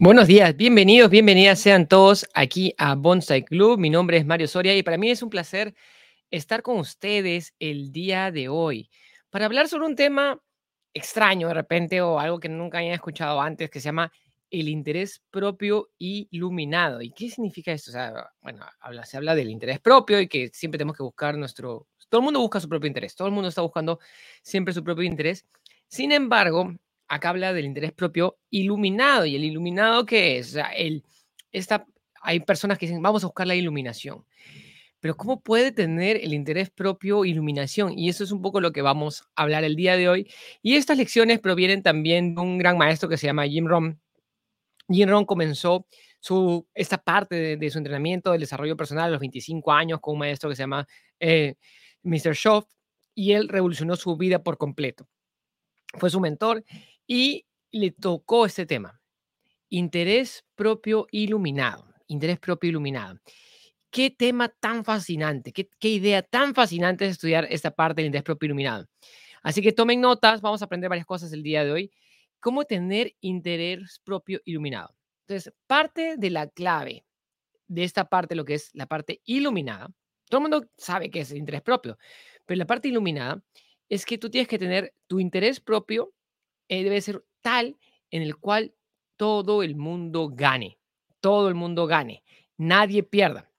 Buenos días, bienvenidos, bienvenidas sean todos aquí a Bonsai Club. Mi nombre es Mario Soria y para mí es un placer estar con ustedes el día de hoy para hablar sobre un tema extraño de repente o algo que nunca hayan escuchado antes que se llama el interés propio iluminado. ¿Y qué significa esto? O sea, bueno, se habla del interés propio y que siempre tenemos que buscar nuestro... Todo el mundo busca su propio interés, todo el mundo está buscando siempre su propio interés. Sin embargo, acá habla del interés propio iluminado. ¿Y el iluminado qué es? O sea, el, esta, hay personas que dicen, vamos a buscar la iluminación. Pero ¿cómo puede tener el interés propio iluminación? Y eso es un poco lo que vamos a hablar el día de hoy. Y estas lecciones provienen también de un gran maestro que se llama Jim Rohn. Jim Rohn comenzó su, esta parte de, su entrenamiento, del desarrollo personal a los 25 años con un maestro que se llama eh, Mr. Schoff y él revolucionó su vida por completo. Fue su mentor y le tocó este tema. Interés propio iluminado. Interés propio iluminado. Qué tema tan fascinante, qué, idea tan fascinante es estudiar esta parte del interés propio iluminado. Así que tomen notas, vamos a aprender varias cosas el día de hoy. Cómo tener interés propio iluminado. Entonces, parte de la clave de esta parte, lo que es la parte iluminada, todo el mundo sabe que es interés propio, pero la parte iluminada es que tú tienes que tener tu interés propio eh, debe ser tal en el cual todo el mundo gane, todo el mundo gane, nadie pierda.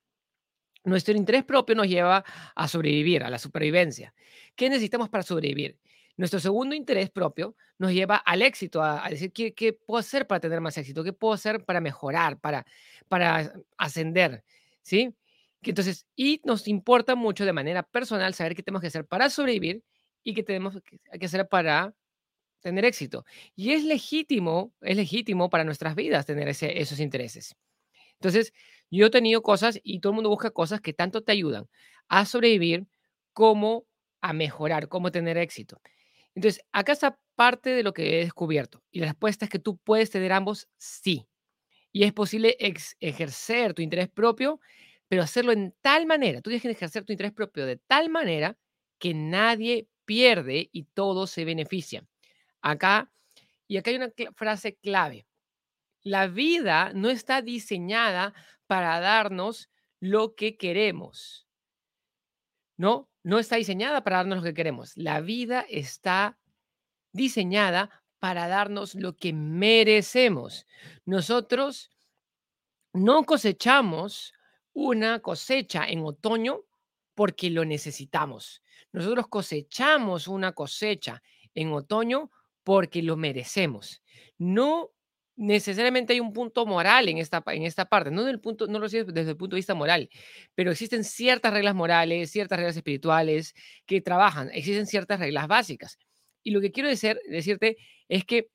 Nuestro interés propio nos lleva a sobrevivir, a la supervivencia. ¿Qué necesitamos para sobrevivir? Nuestro segundo interés propio nos lleva al éxito, a, decir, ¿qué, ¿qué, puedo hacer para tener más éxito? ¿Qué puedo hacer para mejorar, para, para ascender? ¿Sí? Entonces, y nos importa mucho de manera personal saber qué tenemos que hacer para sobrevivir y qué tenemos que hacer para tener éxito. Y es legítimo, es legítimo para nuestras vidas tener ese, esos intereses. Entonces, yo he tenido cosas y todo el mundo busca cosas que tanto te ayudan a sobrevivir como a mejorar, como tener éxito. Entonces, acá está parte de lo que he descubierto. Y la respuesta es que tú puedes tener ambos, sí. Y es posible ejercer tu interés propio, pero hacerlo en tal manera, tú tienes que ejercer tu interés propio de tal manera que nadie pierde y todos se benefician. Acá, y acá hay una frase clave. La vida no está diseñada para darnos lo que queremos. No, no está diseñada para darnos lo que queremos. La vida está diseñada para darnos lo que merecemos. Nosotros no cosechamos una cosecha en otoño porque lo necesitamos. Nosotros cosechamos una cosecha en otoño porque lo merecemos. No necesariamente hay un punto moral en esta, en esta parte, no, del punto, no lo sé desde el punto de vista moral, pero existen ciertas reglas morales, ciertas reglas espirituales que trabajan, existen ciertas reglas básicas. Y lo que quiero decir, decirte es que,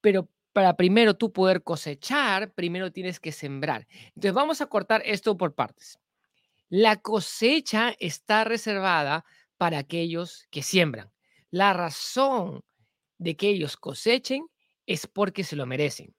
pero para primero tú poder cosechar, primero tienes que sembrar. Entonces vamos a cortar esto por partes. La cosecha está reservada para aquellos que siembran. La razón de que ellos cosechen es porque se lo merecen.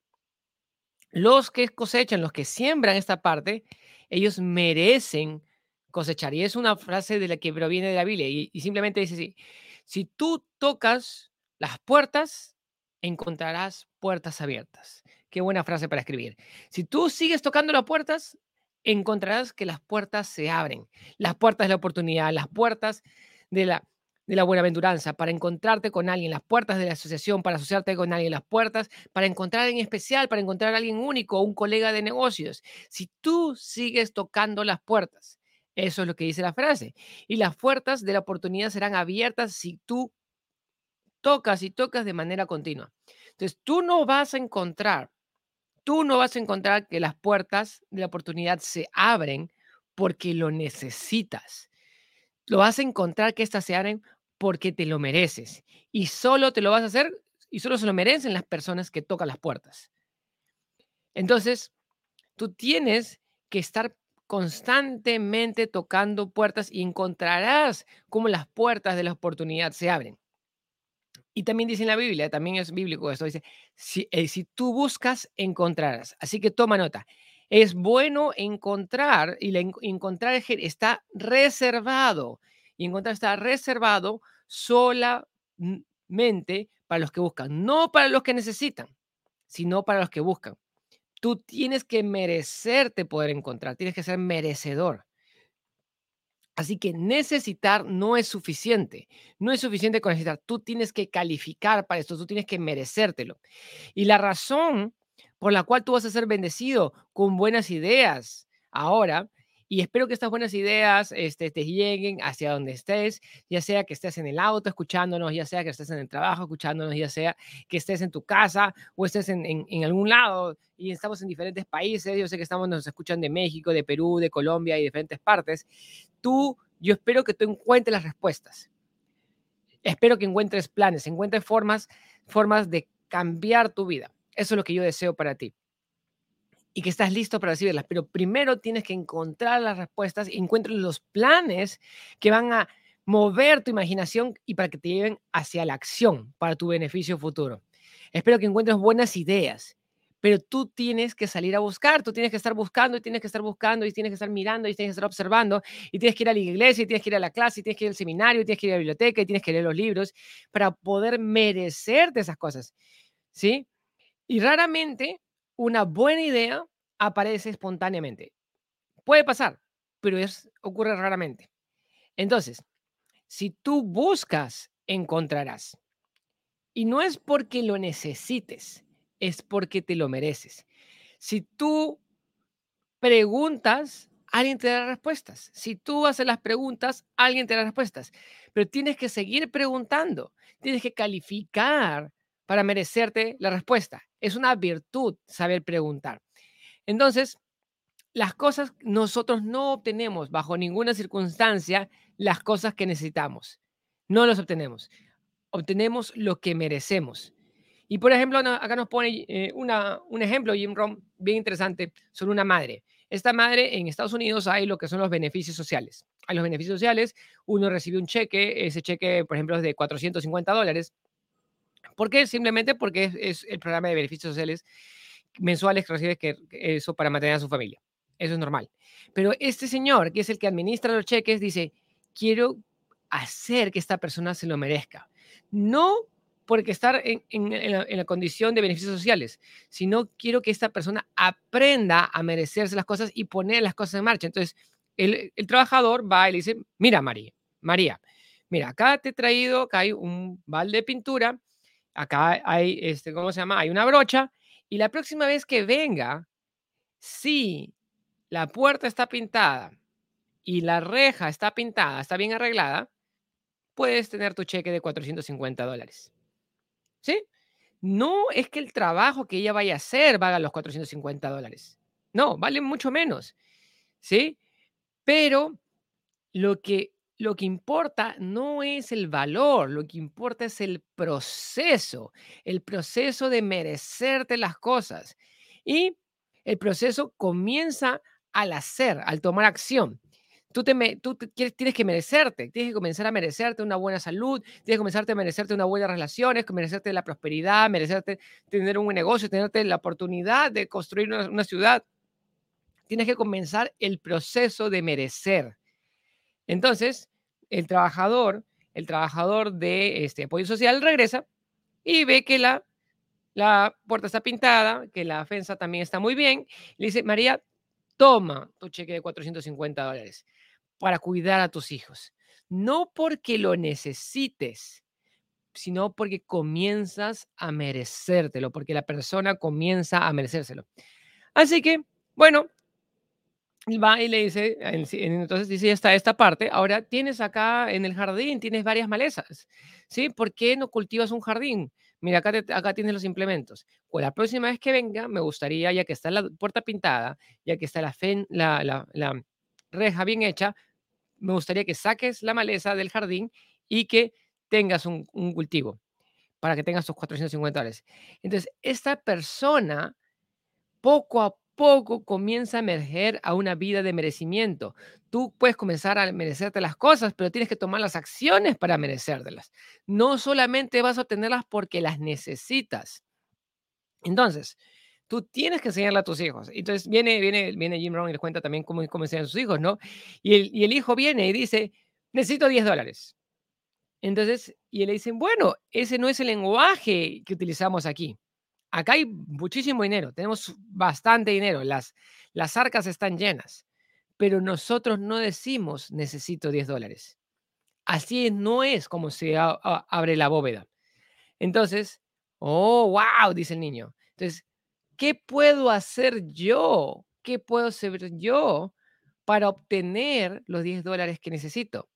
Los que cosechan, los que siembran esta parte, ellos merecen cosechar. Y es una frase de la que proviene de la Biblia y, simplemente dice así, si tú tocas las puertas, encontrarás puertas abiertas. Qué buena frase para escribir. Si tú sigues tocando las puertas, encontrarás que las puertas se abren. Las puertas de la oportunidad, las puertas de la, de la buenaventuranza, para encontrarte con alguien, las puertas de la asociación, para asociarte con alguien, las puertas para encontrar en especial, para encontrar a alguien único, un colega de negocios. Si tú sigues tocando las puertas, eso es lo que dice la frase. Y las puertas de la oportunidad serán abiertas si tú tocas y tocas de manera continua. Entonces, tú no vas a encontrar, tú no vas a encontrar que las puertas de la oportunidad se abren porque lo necesitas. Lo vas a encontrar que estas se abren porque te lo mereces. Y solo te lo vas a hacer y solo se lo merecen las personas que tocan las puertas. Entonces, tú tienes que estar constantemente tocando puertas y encontrarás cómo las puertas de la oportunidad se abren. Y también dice en la Biblia, también es bíblico esto, dice, si, eh, si tú buscas, encontrarás. Así que toma nota. Es bueno encontrar y encontrar está reservado y encontrar está reservado solamente para los que buscan, no para los que necesitan, sino para los que buscan. Tú tienes que merecerte poder encontrar, tienes que ser merecedor. Así que necesitar no es suficiente. No es suficiente con necesitar. Tú tienes que calificar para esto, tú tienes que merecértelo. Y la razón por la cual tú vas a ser bendecido con buenas ideas ahora y espero que estas buenas ideas este, te lleguen hacia donde estés, ya sea que estés en el auto escuchándonos, ya sea que estés en el trabajo escuchándonos, ya sea que estés en tu casa o estés en, en, algún lado y estamos en diferentes países. Yo sé que estamos, nos escuchan de México, de Perú, de Colombia y diferentes partes. Tú, yo espero que tú encuentres las respuestas. Espero que encuentres planes, encuentres formas, formas de cambiar tu vida. Eso es lo que yo deseo para ti y que estás listo para recibirlas. Pero primero tienes que encontrar las respuestas y encuentres los planes que van a mover tu imaginación y para que te lleven hacia la acción para tu beneficio futuro. Espero que encuentres buenas ideas, pero tú tienes que salir a buscar, tú tienes que estar buscando y tienes que estar buscando y tienes que estar mirando y tienes que estar observando y tienes que ir a la iglesia y tienes que ir a la clase y tienes que ir al seminario y tienes que ir a la biblioteca y tienes que leer los libros para poder merecerte esas cosas. ¿Sí? Y raramente una buena idea aparece espontáneamente. Puede pasar, pero es, ocurre raramente. Entonces, si tú buscas, encontrarás. Y no es porque lo necesites, es porque te lo mereces. Si tú preguntas, alguien te da respuestas. Si tú haces las preguntas, alguien te da respuestas. Pero tienes que seguir preguntando, tienes que calificar para merecerte la respuesta. Es una virtud saber preguntar. Entonces, las cosas, nosotros no obtenemos bajo ninguna circunstancia las cosas que necesitamos. No las obtenemos. Obtenemos lo que merecemos. Y por ejemplo, acá nos pone eh, un ejemplo, Jim Rom, bien interesante, sobre una madre. Esta madre en Estados Unidos hay lo que son los beneficios sociales. Hay los beneficios sociales, uno recibe un cheque, ese cheque, por ejemplo, es de 450 dólares. ¿Por qué? Simplemente porque es, el programa de beneficios sociales mensuales que recibe que eso para mantener a su familia. Eso es normal. Pero este señor, que es el que administra los cheques, dice, quiero hacer que esta persona se lo merezca. No porque estar en, la, condición de beneficios sociales, sino quiero que esta persona aprenda a merecerse las cosas y poner las cosas en marcha. Entonces, el, el trabajador va y le dice, mira María, María, mira, acá te he traído, acá hay un balde de pintura, acá hay, este, ¿cómo se llama? Hay una brocha y la próxima vez que venga, si la puerta está pintada y la reja está pintada, está bien arreglada, puedes tener tu cheque de 450 dólares. ¿Sí? No es que el trabajo que ella vaya a hacer valga los 450 dólares. No, vale mucho menos. ¿Sí? Pero lo que lo que importa no es el valor, lo que importa es el proceso, el proceso de merecerte las cosas. Y el proceso comienza al hacer, al tomar acción. Tú, tienes que merecerte, tienes que comenzar a merecerte una buena salud, tienes que comenzar a merecerte una buena relaciones, merecerte la prosperidad, merecerte tener un buen negocio, tenerte la oportunidad de construir una ciudad. Tienes que comenzar el proceso de merecer. Entonces, el trabajador, el trabajador de este apoyo social regresa y ve que la, la puerta está pintada, que la ofensa también está muy bien. Le dice, María, toma tu cheque de 450 dólares para cuidar a tus hijos. No porque lo necesites, sino porque comienzas a merecértelo, porque la persona comienza a merecérselo. Así que, bueno, va y le dice, entonces dice, ya está esta parte, ahora tienes acá en el jardín, tienes varias malezas, ¿sí? ¿Por qué no cultivas un jardín? Mira, acá, acá tienes los implementos. Pues la próxima vez que venga, me gustaría, ya que está la puerta pintada, ya que está la, la, la, reja bien hecha, me gustaría que saques la maleza del jardín y que tengas un, un cultivo para que tengas tus 450 dólares. Entonces, esta persona poco a poco comienza a emerger a una vida de merecimiento. Tú puedes comenzar a merecerte las cosas, pero tienes que tomar las acciones para merecértelas. No solamente vas a obtenerlas porque las necesitas. Entonces, tú tienes que enseñarle a tus hijos. Entonces viene, viene, viene Jim Rohn y les cuenta también cómo, cómo enseñan a sus hijos, ¿no? Y el, y el hijo viene y dice, necesito 10 dólares. Entonces, y le dicen, bueno, ese no es el lenguaje que utilizamos aquí. Acá hay muchísimo dinero, tenemos bastante dinero, las, las arcas están llenas, pero nosotros no decimos necesito 10 dólares. Así no es como se abre la bóveda. Entonces, oh, wow, dice el niño. Entonces, ¿qué puedo hacer yo? ¿Qué puedo hacer yo para obtener los 10 dólares que necesito?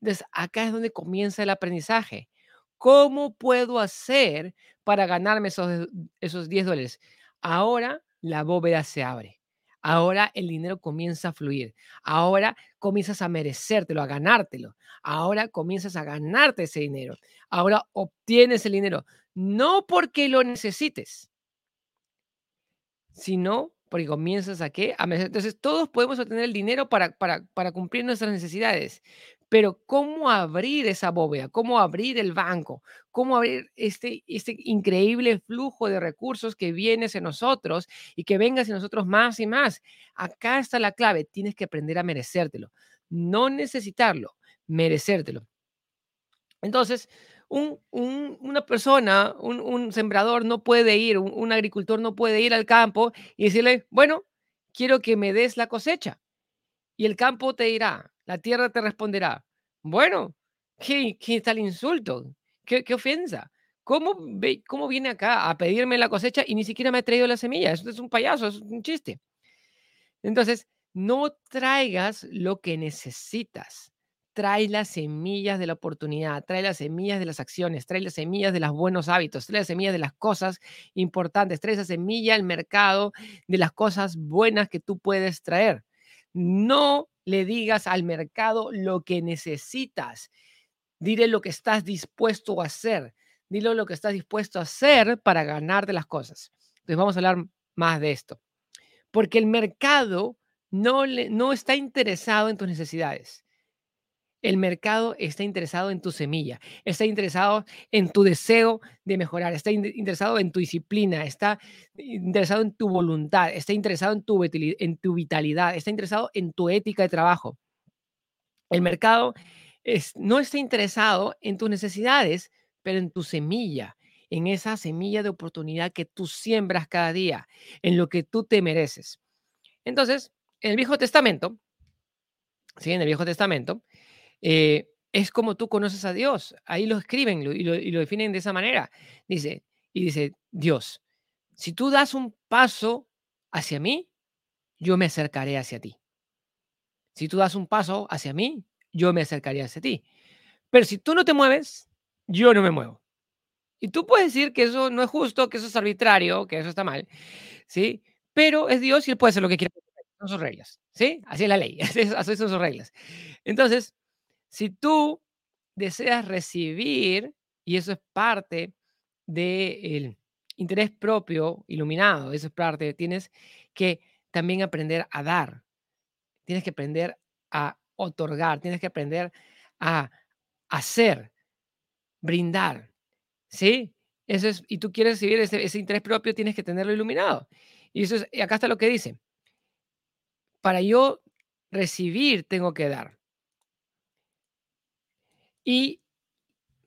Entonces, acá es donde comienza el aprendizaje. ¿Cómo puedo hacer para ganarme esos, esos 10 dólares? Ahora la bóveda se abre. Ahora el dinero comienza a fluir. Ahora comienzas a merecértelo, a ganártelo. Ahora comienzas a ganarte ese dinero. Ahora obtienes el dinero. No porque lo necesites, sino porque comienzas a qué? A Entonces todos podemos obtener el dinero para, para, para cumplir nuestras necesidades. Pero ¿cómo abrir esa bóveda? ¿Cómo abrir el banco? ¿Cómo abrir este, este increíble flujo de recursos que viene hacia nosotros y que venga hacia nosotros más y más? Acá está la clave. Tienes que aprender a merecértelo. No necesitarlo, merecértelo. Entonces, un, una persona, un, sembrador no puede ir, un agricultor no puede ir al campo y decirle, bueno, quiero que me des la cosecha. Y el campo te dirá, la tierra te responderá, bueno, ¿qué, qué tal insulto? ¿Qué, ofensa? ¿Cómo, ve, ¿Cómo viene acá a pedirme la cosecha y ni siquiera me ha traído la semilla? Eso es un payaso, es un chiste. Entonces, no traigas lo que necesitas. Trae las semillas de la oportunidad, trae las semillas de las acciones, trae las semillas de los buenos hábitos, trae las semillas de las cosas importantes, trae esa semilla al mercado de las cosas buenas que tú puedes traer. No le digas al mercado lo que necesitas. Dile lo que estás dispuesto a hacer. Dile lo que estás dispuesto a hacer para ganarte las cosas. Entonces vamos a hablar más de esto. Porque el mercado no, le, no está interesado en tus necesidades. El mercado está interesado en tu semilla, está interesado en tu deseo de mejorar, está interesado en tu disciplina, está interesado en tu voluntad, está interesado en tu, en tu vitalidad, está interesado en tu ética de trabajo. El mercado no está interesado en tus necesidades, pero en tu semilla, en esa semilla de oportunidad que tú siembras cada día, en lo que tú te mereces. Entonces, en el Viejo Testamento, ¿sí? En el Viejo Testamento, eh, es como tú conoces a Dios. Ahí lo escriben y lo, y lo definen de esa manera. Dice, y dice, Dios, si tú das un paso hacia mí, yo me acercaré hacia ti. Si tú das un paso hacia mí, yo me acercaré hacia ti. Pero si tú no te mueves, yo no me muevo. Y tú puedes decir que eso no es justo, que eso es arbitrario, que eso está mal, ¿sí? Pero es Dios y Él puede hacer lo que quiera. Son sus reglas, ¿sí? Así es la ley, así son sus reglas. Entonces, si tú deseas recibir, y eso es parte del interés propio iluminado, eso es parte, tienes que también aprender a dar, tienes que aprender a otorgar, tienes que aprender a hacer, brindar, ¿sí? Eso es, y tú quieres recibir ese, ese interés propio, tienes que tenerlo iluminado. Y eso es, y acá está lo que dice. Para yo recibir, tengo que dar. Y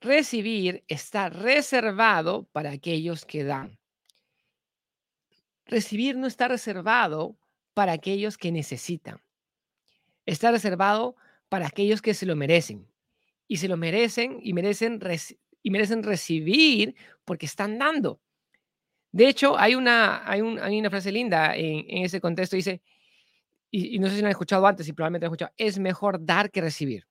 recibir está reservado para aquellos que dan. Recibir no está reservado para aquellos que necesitan. Está reservado para aquellos que se lo merecen. Y se lo merecen y merecen, y merecen recibir porque están dando. De hecho, hay una, hay, una frase linda en, ese contexto. Dice, y, y, no sé si lo han escuchado antes y probablemente lo han escuchado, es mejor dar que recibir.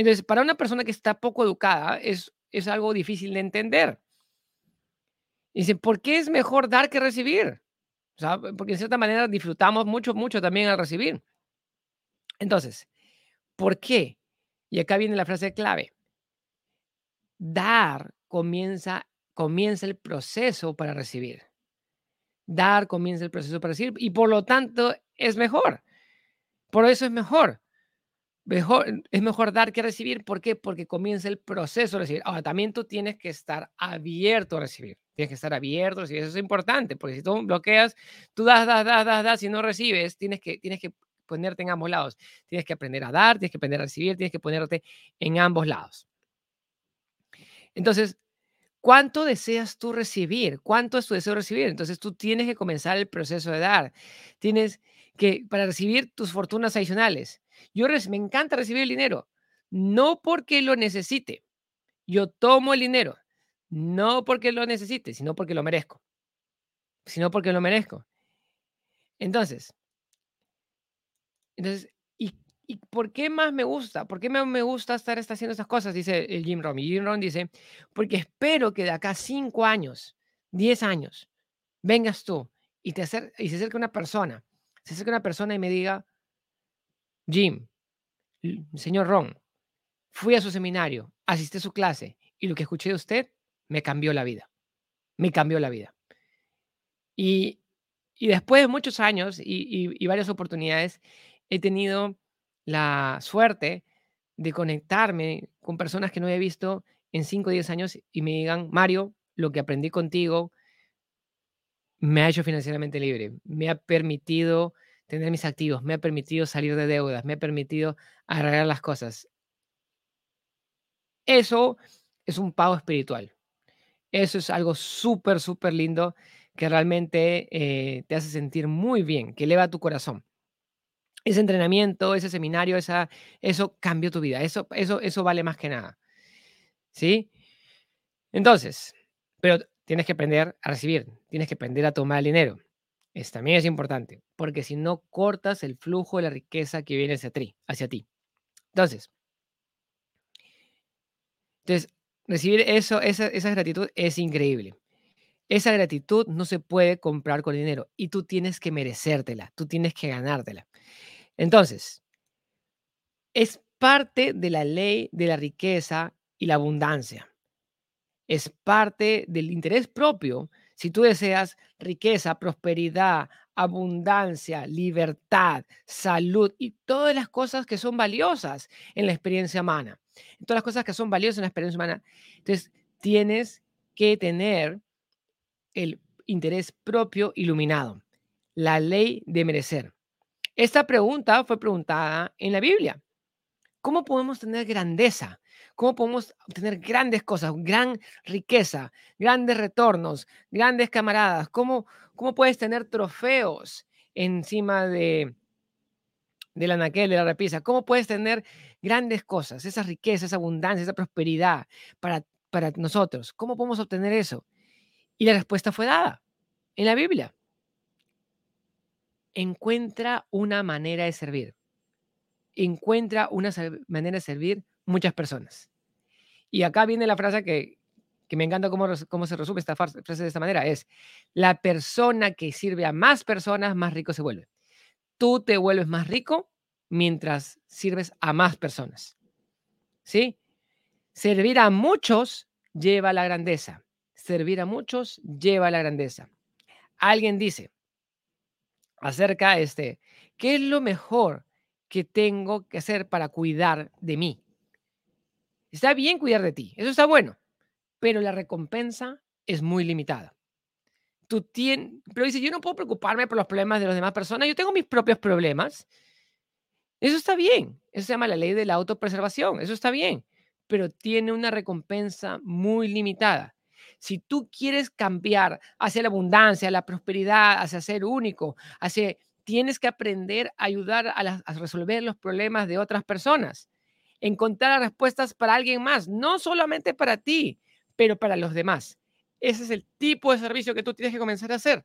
Entonces, para una persona que está poco educada, es, es algo difícil de entender. Dicen, ¿por qué es mejor dar que recibir? O sea, porque en cierta manera disfrutamos mucho, mucho también al recibir. Entonces, ¿por qué? Y acá viene la frase clave. Dar comienza, comienza el proceso para recibir. Dar comienza el proceso para recibir y por lo tanto es mejor. Por eso es mejor es mejor dar que recibir. ¿Por qué? Porque comienza el proceso de recibir. Ahora, también tú tienes que estar abierto a recibir. Tienes que estar abierto y Eso es importante, porque si tú bloqueas, tú das, das, das, das, das y no recibes, tienes que, tienes que ponerte en ambos lados. Tienes que aprender a dar, tienes que aprender a recibir, tienes que ponerte en ambos lados. Entonces, ¿Cuánto deseas tú recibir? ¿Cuánto es tu deseo recibir? Entonces tú tienes que comenzar el proceso de dar. Tienes que, para recibir tus fortunas adicionales. Yo me encanta recibir el dinero, no porque lo necesite. Yo tomo el dinero, no porque lo necesite, sino porque lo merezco. Sino porque lo merezco. Entonces, entonces ¿Y por qué más me gusta? ¿Por qué me gusta estar haciendo estas cosas? Dice Jim Rohn. Y Jim Rohn dice, porque espero que de acá cinco años, diez años, vengas tú y, te y se acerque una persona, se acerque una persona y me diga, Jim, señor Ron, fui a su seminario, asistí a su clase y lo que escuché de usted me cambió la vida. Me cambió la vida. Y, después de muchos años y, y varias oportunidades, he tenido la suerte de conectarme con personas que no he visto en 5 o 10 años y me digan, Mario, lo que aprendí contigo me ha hecho financieramente libre, me ha permitido tener mis activos, me ha permitido salir de deudas, me ha permitido arreglar las cosas. Eso es un pago espiritual. Eso es algo súper, súper lindo que realmente eh, te hace sentir muy bien, que eleva tu corazón ese entrenamiento, ese seminario, esa, eso cambió tu vida. Eso, eso, eso vale más que nada. ¿Sí? Entonces, pero tienes que aprender a recibir, tienes que aprender a tomar el dinero. Eso también es importante, porque si no cortas el flujo de la riqueza que viene hacia ti. Hacia ti. Entonces, entonces, recibir eso, esa, esa gratitud es increíble. Esa gratitud no se puede comprar con dinero y tú tienes que merecértela, tú tienes que ganártela. Entonces, es parte de la ley de la riqueza y la abundancia. Es parte del interés propio. Si tú deseas riqueza, prosperidad, abundancia, libertad, salud y todas las cosas que son valiosas en la experiencia humana, todas las cosas que son valiosas en la experiencia humana, entonces tienes que tener el interés propio iluminado, la ley de merecer. Esta pregunta fue preguntada en la Biblia. ¿Cómo podemos tener grandeza? ¿Cómo podemos obtener grandes cosas, gran riqueza, grandes retornos, grandes camaradas? ¿Cómo, cómo puedes tener trofeos encima de, de la naquel, de la repisa? ¿Cómo puedes tener grandes cosas, esa riqueza, esa abundancia, esa prosperidad para, para nosotros? ¿Cómo podemos obtener eso? Y la respuesta fue dada en la Biblia encuentra una manera de servir. Encuentra una manera de servir muchas personas. Y acá viene la frase que, me encanta cómo, cómo se resume esta frase de esta manera. Es, la persona que sirve a más personas, más rico se vuelve. Tú te vuelves más rico mientras sirves a más personas. ¿Sí? Servir a muchos lleva a la grandeza. Servir a muchos lleva a la grandeza. Alguien dice, acerca de este, ¿qué es lo mejor que tengo que hacer para cuidar de mí? Está bien cuidar de ti, eso está bueno, pero la recompensa es muy limitada. Tú tienes, pero dice, yo no puedo preocuparme por los problemas de las demás personas, yo tengo mis propios problemas. Eso está bien, eso se llama la ley de la autopreservación, eso está bien, pero tiene una recompensa muy limitada. Si tú quieres cambiar hacia la abundancia, la prosperidad, hacia ser único, hacia, tienes que aprender a ayudar a, a resolver los problemas de otras personas, encontrar respuestas para alguien más, no solamente para ti, pero para los demás. Ese es el tipo de servicio que tú tienes que comenzar a hacer.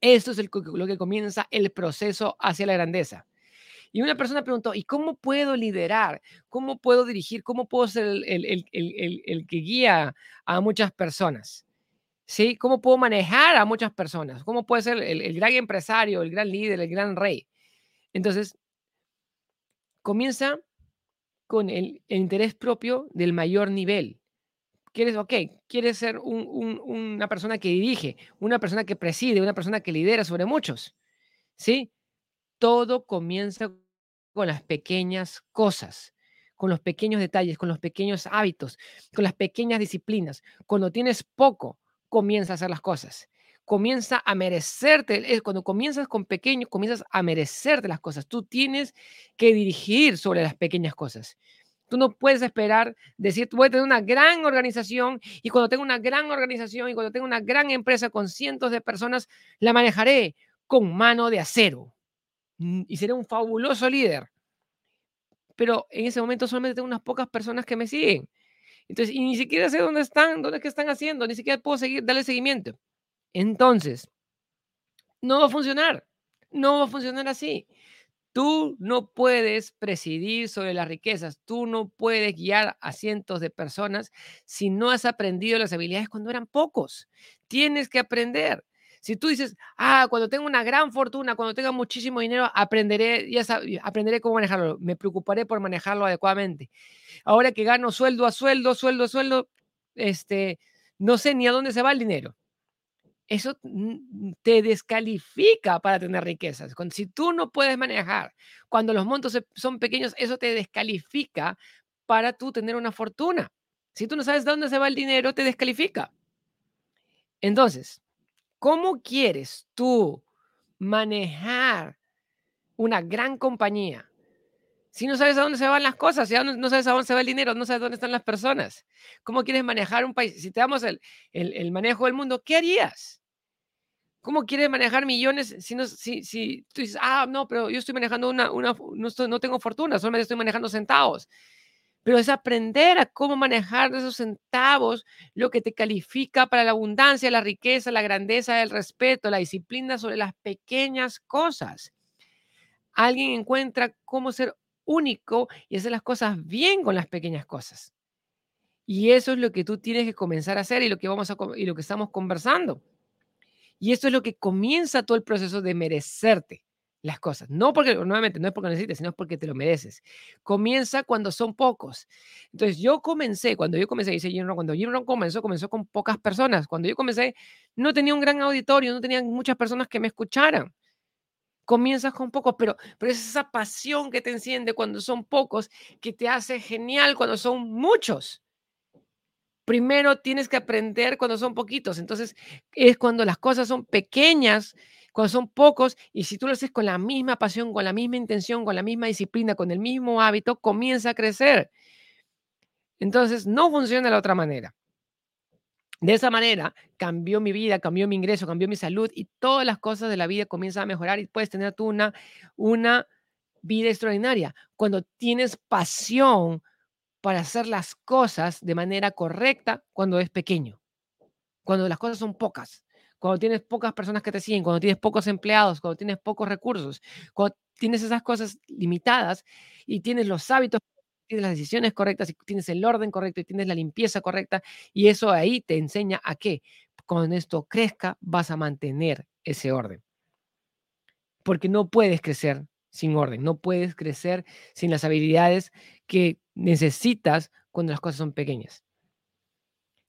Esto es lo que comienza el proceso hacia la grandeza. Y una persona preguntó, ¿y cómo puedo liderar? ¿Cómo puedo dirigir? ¿Cómo puedo ser el, que guía a muchas personas? ¿Sí? ¿Cómo puedo manejar a muchas personas? ¿Cómo puedo ser el, gran empresario, el gran líder, el gran rey? Entonces, comienza con el, interés propio del mayor nivel. ¿Quieres, ok, quieres ser una persona que dirige, una persona que preside, una persona que lidera sobre muchos? ¿Sí? todo comienza con las pequeñas cosas, con los pequeños detalles, con los pequeños hábitos, con las pequeñas disciplinas. Cuando tienes poco, comienza a hacer las cosas. Comienza a merecerte, cuando comienzas con pequeño, comienzas a merecerte las cosas. Tú tienes que dirigir sobre las pequeñas cosas. Tú no puedes esperar decir, voy a tener una gran organización y cuando tenga una gran organización y cuando tenga una gran empresa con cientos de personas, la manejaré con mano de acero mm, y seré un fabuloso líder. Pero en ese momento solamente tengo unas pocas personas que me siguen. Entonces, y ni siquiera sé dónde están, dónde es están haciendo, ni siquiera puedo seguir, darle seguimiento. Entonces, no va a funcionar. No va a funcionar así. Tú no puedes presidir sobre las riquezas, tú no puedes guiar a cientos de personas si no has aprendido las habilidades cuando eran pocos. Tienes que aprender. Si tú dices, ah, cuando tenga una gran fortuna, cuando tenga muchísimo dinero, aprenderé, ya aprenderé cómo manejarlo, me preocuparé por manejarlo adecuadamente. Ahora que gano sueldo a sueldo, sueldo a sueldo, este, no sé ni a dónde se va el dinero eso te descalifica para tener riquezas. si tú no puedes manejar, cuando los montos son pequeños, eso te descalifica para tú tener una fortuna. Si tú no sabes dónde se va el dinero, te descalifica. Entonces, ¿cómo quieres tú manejar una gran compañía si no sabes a dónde se van las cosas, si no sabes a dónde se va el dinero, no sabes dónde están las personas? ¿Cómo quieres manejar un país? Si te damos el, el manejo del mundo, ¿qué harías? ¿Cómo quieres manejar millones si, no, si, si tú dices, ah, no, pero yo estoy manejando una, una no, no tengo fortuna, solamente estoy manejando centavos? Pero es aprender a cómo manejar esos centavos lo que te califica para la abundancia, la riqueza, la grandeza, el respeto, la disciplina sobre las pequeñas cosas. Alguien encuentra cómo ser único y hacer las cosas bien con las pequeñas cosas. Y eso es lo que tú tienes que comenzar a hacer y lo que, vamos a, y lo que estamos conversando. Y esto es lo que comienza todo el proceso de merecerte las cosas. No porque, nuevamente, no es porque necesites, sino porque te lo mereces. Comienza cuando son pocos. Entonces, yo comencé, cuando yo comencé, dice Jim cuando Jim comenzó, comenzó con pocas personas. Cuando yo comencé, no tenía un gran auditorio, no tenía muchas personas que me escucharan. Comienzas con pocos, pero, pero es esa pasión que te enciende cuando son pocos, que te hace genial cuando son muchos primero tienes que aprender cuando son poquitos. Entonces, es cuando las cosas son pequeñas, cuando son pocos, y si tú lo haces con la misma pasión, con la misma intención, con la misma disciplina, con el mismo hábito, comienza a crecer. Entonces, no funciona de la otra manera. De esa manera, cambió mi vida, cambió mi ingreso, cambió mi salud y todas las cosas de la vida comienzan a mejorar y puedes tener tú una, una vida extraordinaria. Cuando tienes pasión para hacer las cosas de manera correcta cuando es pequeño, cuando las cosas son pocas, cuando tienes pocas personas que te siguen, cuando tienes pocos empleados, cuando tienes pocos recursos, cuando tienes esas cosas limitadas y tienes los hábitos, tienes las decisiones correctas y tienes el orden correcto y tienes la limpieza correcta y eso ahí te enseña a que con esto crezca vas a mantener ese orden. Porque no puedes crecer sin orden, no puedes crecer sin las habilidades que necesitas cuando las cosas son pequeñas.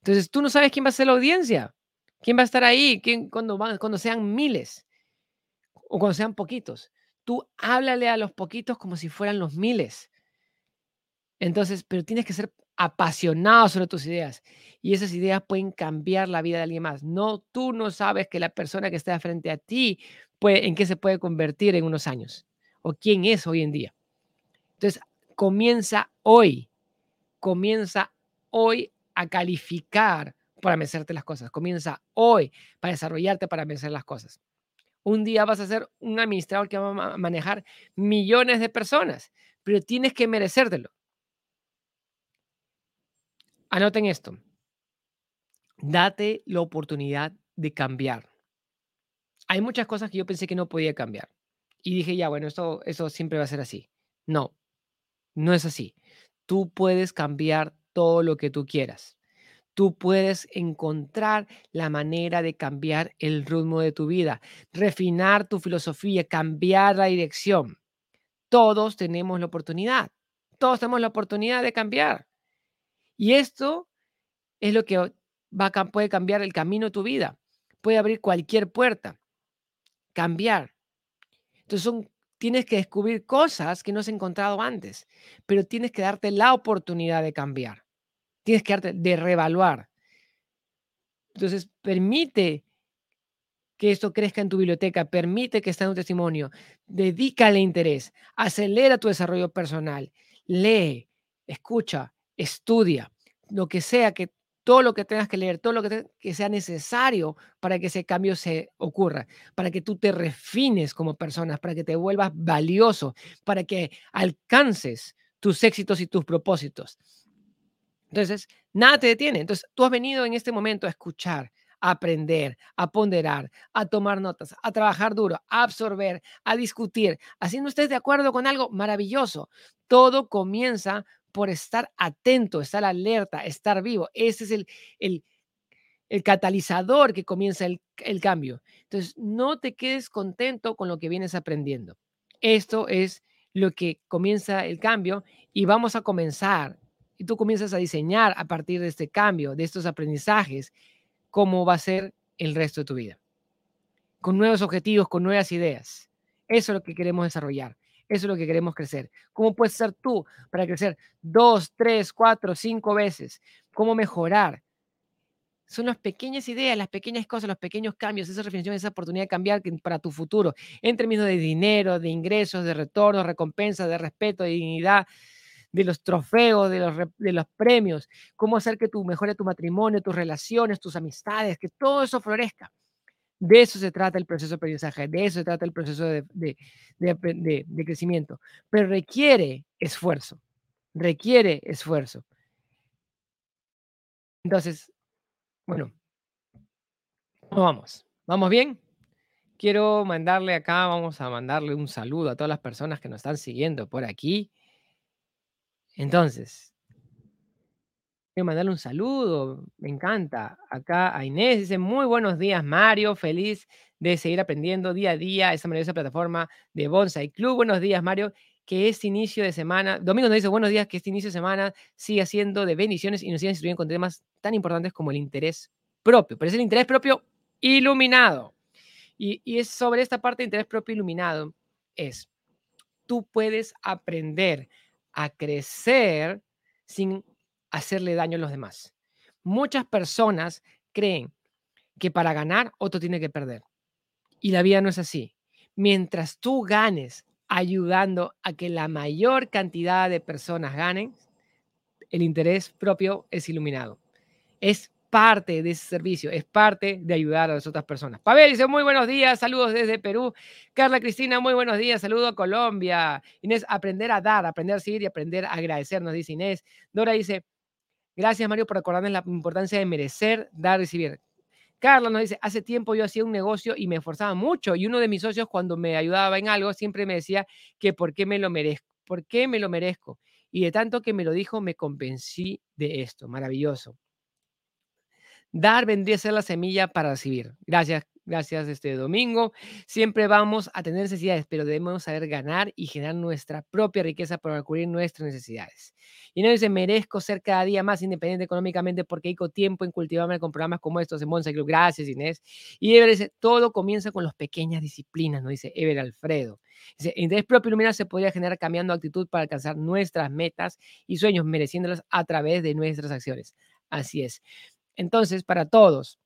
Entonces, tú no sabes quién va a ser la audiencia, quién va a estar ahí, quién, cuando, cuando sean miles o cuando sean poquitos. Tú háblale a los poquitos como si fueran los miles. Entonces, pero tienes que ser apasionado sobre tus ideas y esas ideas pueden cambiar la vida de alguien más. No, tú no sabes que la persona que está frente a ti puede, en qué se puede convertir en unos años o quién es hoy en día. Entonces, comienza hoy, comienza hoy a calificar para merecerte las cosas, comienza hoy para desarrollarte para merecer las cosas. Un día vas a ser un administrador que va a manejar millones de personas, pero tienes que merecértelo. Anoten esto. Date la oportunidad de cambiar. Hay muchas cosas que yo pensé que no podía cambiar. Y dije, ya, bueno, esto, esto siempre va a ser así. No, no es así. Tú puedes cambiar todo lo que tú quieras. Tú puedes encontrar la manera de cambiar el ritmo de tu vida, refinar tu filosofía, cambiar la dirección. Todos tenemos la oportunidad. Todos tenemos la oportunidad de cambiar. Y esto es lo que va puede cambiar el camino de tu vida. Puede abrir cualquier puerta. Cambiar. Entonces tienes que descubrir cosas que no has encontrado antes, pero tienes que darte la oportunidad de cambiar. Tienes que darte de reevaluar. Entonces, permite que esto crezca en tu biblioteca, permite que esté en tu testimonio, dedícale interés, acelera tu desarrollo personal, lee, escucha, estudia, lo que sea que todo lo que tengas que leer, todo lo que, sea necesario para que ese cambio se ocurra, para que tú te refines como persona, para que te vuelvas valioso, para que alcances tus éxitos y tus propósitos. Entonces, nada te detiene. Entonces, tú has venido en este momento a escuchar, a aprender, a ponderar, a tomar notas, a trabajar duro, a absorber, a discutir, haciendo ustedes de acuerdo con algo maravilloso. Todo comienza por estar atento, estar alerta, estar vivo. Ese es el, el, catalizador que comienza el, el cambio. Entonces, no te quedes contento con lo que vienes aprendiendo. Esto es lo que comienza el cambio y vamos a comenzar. Y tú comienzas a diseñar a partir de este cambio, de estos aprendizajes, cómo va a ser el resto de tu vida. Con nuevos objetivos, con nuevas ideas. Eso es lo que queremos desarrollar. Eso es lo que queremos crecer. ¿Cómo puedes ser tú para crecer dos, tres, cuatro, cinco veces? ¿Cómo mejorar? Son las pequeñas ideas, las pequeñas cosas, los pequeños cambios, esa reflexión, esa oportunidad de cambiar para tu futuro, en términos de dinero, de ingresos, de retornos, recompensa, de respeto, de dignidad, de los trofeos, de los, de los premios, cómo hacer que tú mejore tu matrimonio, tus relaciones, tus amistades, que todo eso florezca. De eso se trata el proceso de aprendizaje, de eso se trata el proceso de, de, de, crecimiento. Pero requiere esfuerzo, requiere esfuerzo. Entonces, bueno, vamos? ¿Vamos bien? Quiero mandarle acá, vamos a mandarle un saludo a todas las personas que nos están siguiendo por aquí. Entonces, Quiero mandarle un saludo, me encanta. Acá a Inés dice, muy buenos días Mario, feliz de seguir aprendiendo día a día esa maravillosa plataforma de Bonsai Club. Buenos días Mario, que este inicio de semana, Domingo nos dice, buenos días, que este inicio de semana siga siendo de bendiciones y nos siga instruyendo con temas tan importantes como el interés propio, pero es el interés propio iluminado. Y, y es sobre esta parte de interés propio iluminado, es, tú puedes aprender a crecer sin hacerle daño a los demás. Muchas personas creen que para ganar otro tiene que perder. Y la vida no es así. Mientras tú ganes ayudando a que la mayor cantidad de personas ganen, el interés propio es iluminado. Es parte de ese servicio, es parte de ayudar a las otras personas. Pavel dice, muy buenos días, saludos desde Perú. Carla Cristina, muy buenos días, saludo a Colombia. Inés, aprender a dar, aprender a seguir y aprender a agradecer, nos dice Inés. Dora dice, Gracias, Mario, por acordarme la importancia de merecer, dar, recibir. Carlos nos dice, hace tiempo yo hacía un negocio y me esforzaba mucho y uno de mis socios cuando me ayudaba en algo siempre me decía que por qué me lo merezco, por qué me lo merezco. Y de tanto que me lo dijo, me convencí de esto. Maravilloso. Dar vendría a ser la semilla para recibir. Gracias, gracias este domingo. Siempre vamos a tener necesidades, pero debemos saber ganar y generar nuestra propia riqueza para cubrir nuestras necesidades. Y no dice, merezco ser cada día más independiente económicamente porque con tiempo en cultivarme con programas como estos en Monse Gracias, Inés. Y Ever dice, todo comienza con las pequeñas disciplinas, ¿no? Dice Ever Alfredo. Dice, interés propio iluminado se podría generar cambiando actitud para alcanzar nuestras metas y sueños, mereciéndolas a través de nuestras acciones. Así es. Entonces, para todos,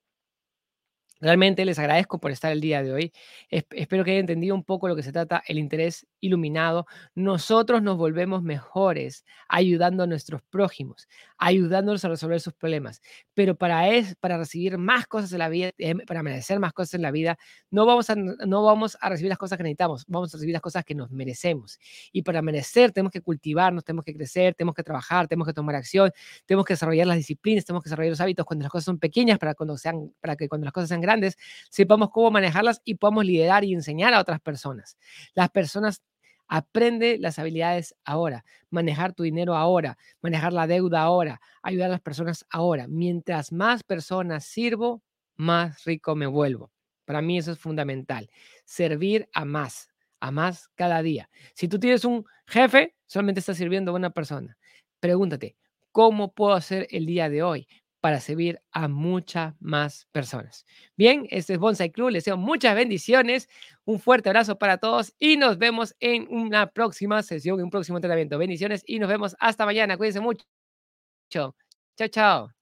Realmente les agradezco por estar el día de hoy. espero que hayan entendido un poco lo que se trata el interés iluminado. Nosotros nos volvemos mejores ayudando a nuestros prójimos, ayudándolos a resolver sus problemas. Pero para, es, para recibir más cosas en la vida, em, para merecer más cosas en la vida, no vamos, a, no vamos a recibir las cosas que necesitamos, vamos a recibir las cosas que nos merecemos. Y para merecer tenemos que cultivarnos, tenemos que crecer, tenemos que trabajar, tenemos que tomar acción, tenemos que desarrollar las disciplinas, tenemos que desarrollar los hábitos cuando las cosas son pequeñas para, cuando sean, para que cuando las cosas sean grandes sepamos cómo manejarlas y podamos liderar y enseñar a otras personas. Las personas aprende las habilidades ahora, manejar tu dinero ahora, manejar la deuda ahora, ayudar a las personas ahora. Mientras más personas sirvo, más rico me vuelvo. Para mí eso es fundamental. Servir a más, a más cada día. Si tú tienes un jefe, solamente estás sirviendo a una persona. Pregúntate, ¿cómo puedo hacer el día de hoy para servir a muchas más personas. Bien, este es Bonsai Club. Les deseo muchas bendiciones, un fuerte abrazo para todos y nos vemos en una próxima sesión, en un próximo entrenamiento. Bendiciones y nos vemos hasta mañana. Cuídense mucho. Chao, chao.